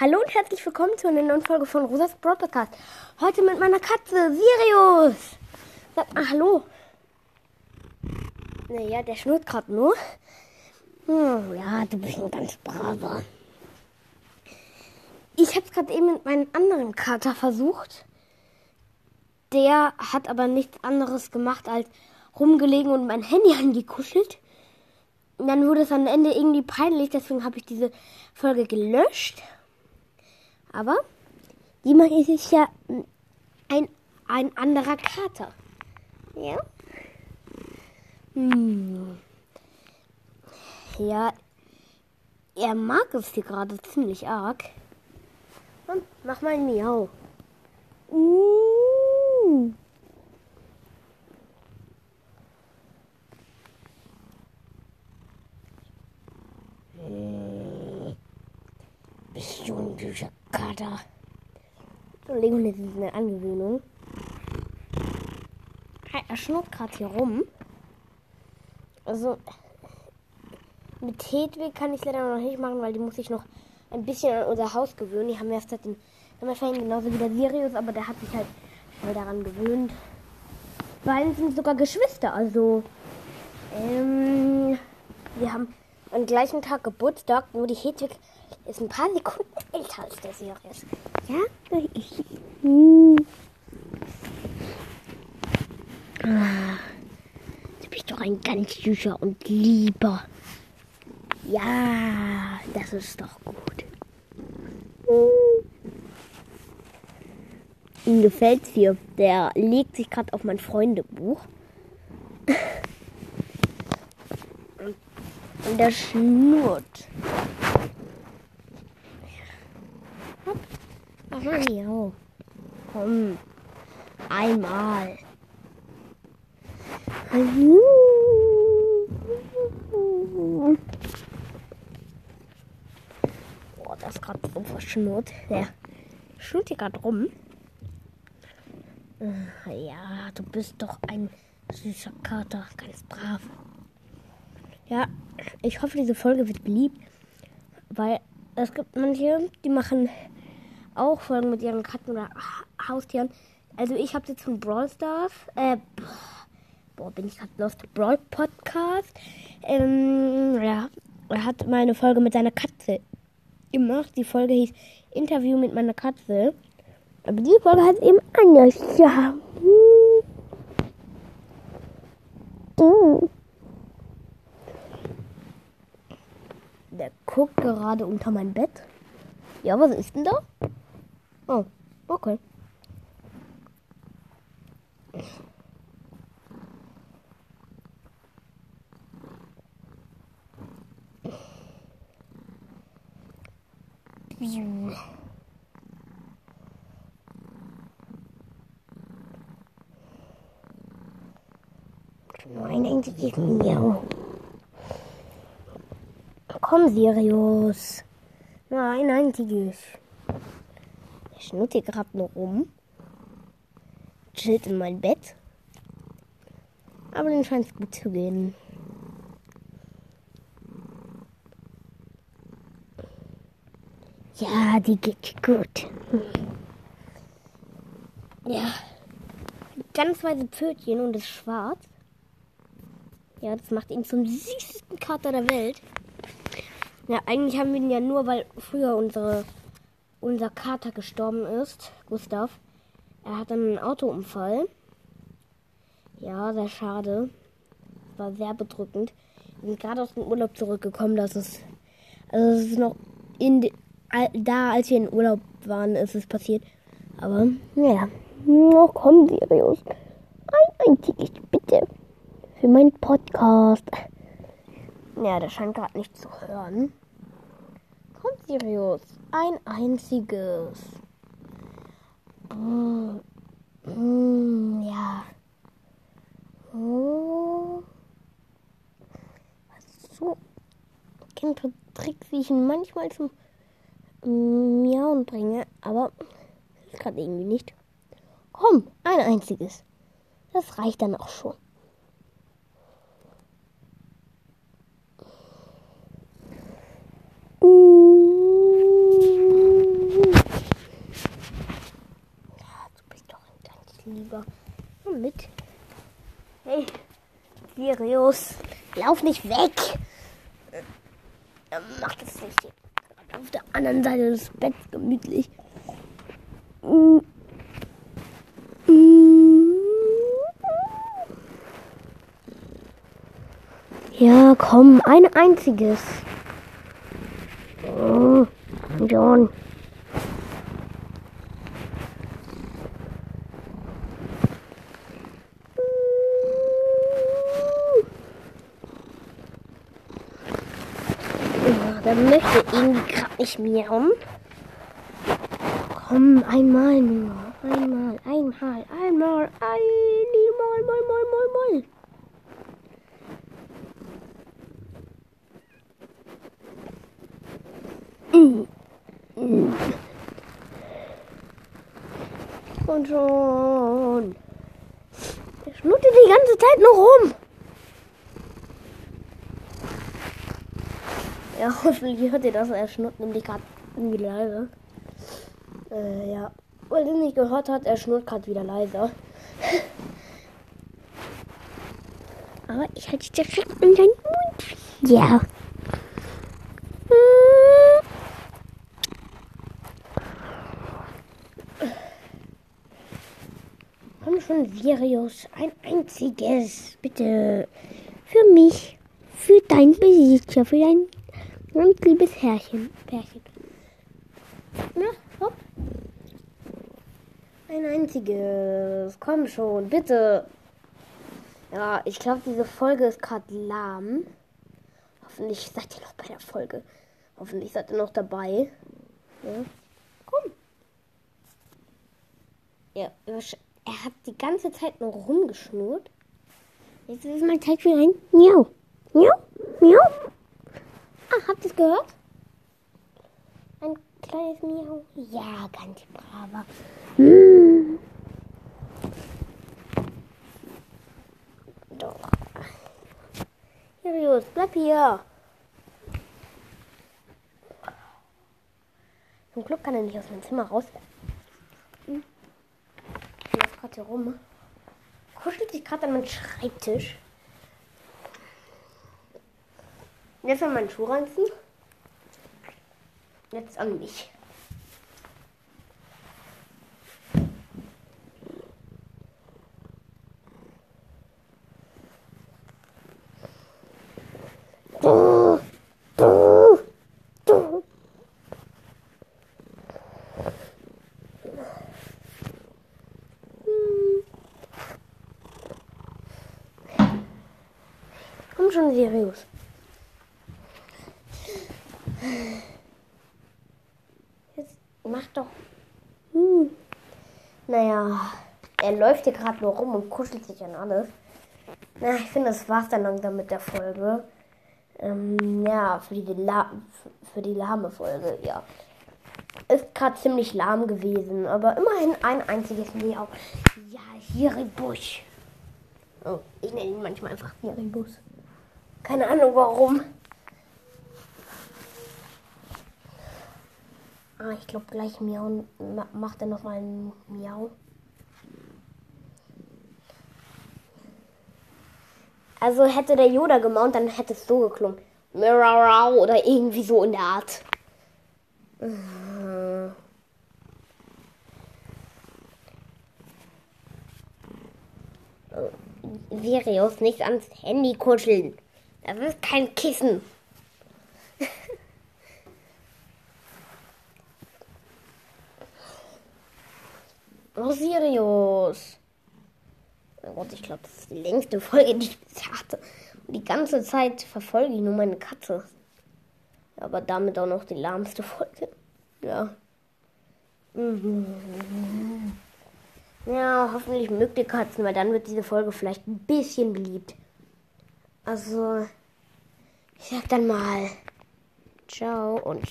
Hallo und herzlich willkommen zu einer neuen Folge von Rosas Broad Podcast. Heute mit meiner Katze Sirius. Sag mal Hallo. Naja, der schnurrt gerade nur. Hm, ja, du bist ein ganz braver. Ich habe es gerade eben mit meinem anderen Kater versucht. Der hat aber nichts anderes gemacht als rumgelegen und mein Handy angekuschelt. Und dann wurde es am Ende irgendwie peinlich, deswegen habe ich diese Folge gelöscht. Aber diesmal ist es ja ein, ein anderer Kater. Ja? Hm. Ja, er mag es hier gerade ziemlich arg. Und mach mal ein Miau. Uh. Bist du ein süßer Kater? Entschuldigung, das ist eine Angewöhnung. Er schnurrt gerade hier rum. Also, mit Hedwig kann ich leider noch nicht machen, weil die muss ich noch ein bisschen an unser Haus gewöhnen. Die haben erst seit den Sommerferien genauso wie der Sirius, aber der hat sich halt schnell daran gewöhnt. Beiden sind sogar Geschwister, also ähm, wir haben am gleichen Tag Geburtstag, nur die Hedwig ist ein paar Sekunden älter als der Sirius. Ja, ich. Hm. Ah, du bist doch ein ganz süßer und lieber. Ja, das ist doch gut. Ihm gefällt's hier. Der legt sich gerade auf mein Freundebuch. Und der schnurrt. Ach mal miau. Komm. Einmal. Boah, das ist gerade so verschnurrt. Der schnurrt hier gerade rum. Ja, du bist doch ein süßer Kater, ganz brav. Ja, ich hoffe, diese Folge wird beliebt, weil es gibt manche, die machen auch Folgen mit ihren Katzen oder Haustieren. Also ich habe jetzt von Brawl Stars, äh, boah, bin ich gerade lost, Brawl Podcast. Ähm, ja, er hat meine Folge mit seiner Katze gemacht. Die Folge hieß Interview mit meiner Katze. Aber diese Folge hat eben anders. Ja. Der guckt gerade unter mein Bett. Ja, was ist denn da? Oh, okay. Nur ein einziges Miau. Komm, Sirius. Nur ein einziges. Schnurrt hier gerade noch rum. Chillt in mein Bett. Aber den scheint es gut zu gehen. Ja, die geht gut. Ja. Ganz weiße Pfötchen und ist schwarz. Ja, das macht ihn zum süßesten Kater der Welt. Ja, eigentlich haben wir ihn ja nur, weil früher unsere, unser Kater gestorben ist, Gustav. Er hatte einen Autounfall. Ja, sehr schade. War sehr bedrückend. Wir sind gerade aus dem Urlaub zurückgekommen. Das ist, also es ist noch in de, da, als wir in Urlaub waren, ist es passiert. Aber, ja. Oh, komm, Sirius. Ein einziges, bitte. Für meinen Podcast. Ja, der scheint gerade nicht zu hören. Sirius. Ein einziges. Mm, mm, ja. Oh. So. Ich kenne Tricks, wie ich ihn manchmal zum Miauen bringe, aber gerade irgendwie nicht. Komm, ein einziges. Das reicht dann auch schon. lieber. Komm mit. Hey, Sirius, lauf nicht weg. Ja, mach das nicht. Auf der anderen Seite des Betts gemütlich. Ja, komm, ein einziges. Oh, John. Möchte irgendwie gerade nicht miauen. Komm, einmal nur. Einmal, einmal, einmal, einmal, mal, mal, mal, mal. Und schon. Der schnutte die ganze Zeit nur rum. Ja, hoffentlich hört ihr das. Er schnurrt nämlich gerade irgendwie leise. Äh, ja. Weil ihr nicht gehört hat, er schnurrt gerade wieder leiser. Aber ich halte direkt in deinen Mund. Ja. Komm schon, Sirius. Ein einziges. Bitte. Für mich. Für dein Besitzer. Für dein ganz liebes Herrchen. Pärchen. Na, hopp. Ein einziges. Komm schon, bitte. Ja, ich glaube, diese Folge ist gerade lahm. Hoffentlich seid ihr noch bei der Folge. Hoffentlich seid ihr noch dabei. Ja. Komm. Ja, er hat die ganze Zeit nur rumgeschnurrt. Jetzt ist mal Zeit für ein Miau. Miau, Miau. Ah, habt ihr es gehört? Ein kleines Miau. Ja, ganz braver. Hm. Doch. Sirius, bleib hier. Zum Glück kann er nicht aus meinem Zimmer raus. Hm. Ich gerade hier rum. Kuschelt sich gerade an meinen Schreibtisch. Jetzt an meinen Schuh reinziehen. Jetzt an mich. Komm schon, Sirius. Jetzt mach doch. Hm. Naja, er läuft hier gerade nur rum und kuschelt sich an alles. Na, ich finde, das war's dann langsam mit der Folge. Ähm, ja, für die, La für die lahme Folge, ja. Ist gerade ziemlich lahm gewesen, aber immerhin ein einziges Miau. Ja, Hiribusch. Oh, ich nenne ihn manchmal einfach Hiribus. Keine Ahnung warum. Ah, ich glaube gleich Miau macht er noch mal ein Miau. Also hätte der Yoda gemaunt, dann hätte es so geklungen. Oder irgendwie so in der Art. Sirius, nicht ans Handy kuscheln. Das ist kein Kissen. Oh, Sirius. Oh Gott, ich glaube, das ist die längste Folge, die ich bisher hatte. Und die ganze Zeit verfolge ich nur meine Katze. Aber damit auch noch die lahmste Folge. Ja. Ja, hoffentlich mögt ihr Katzen, weil dann wird diese Folge vielleicht ein bisschen beliebt. Also, ich sag dann mal, ciao und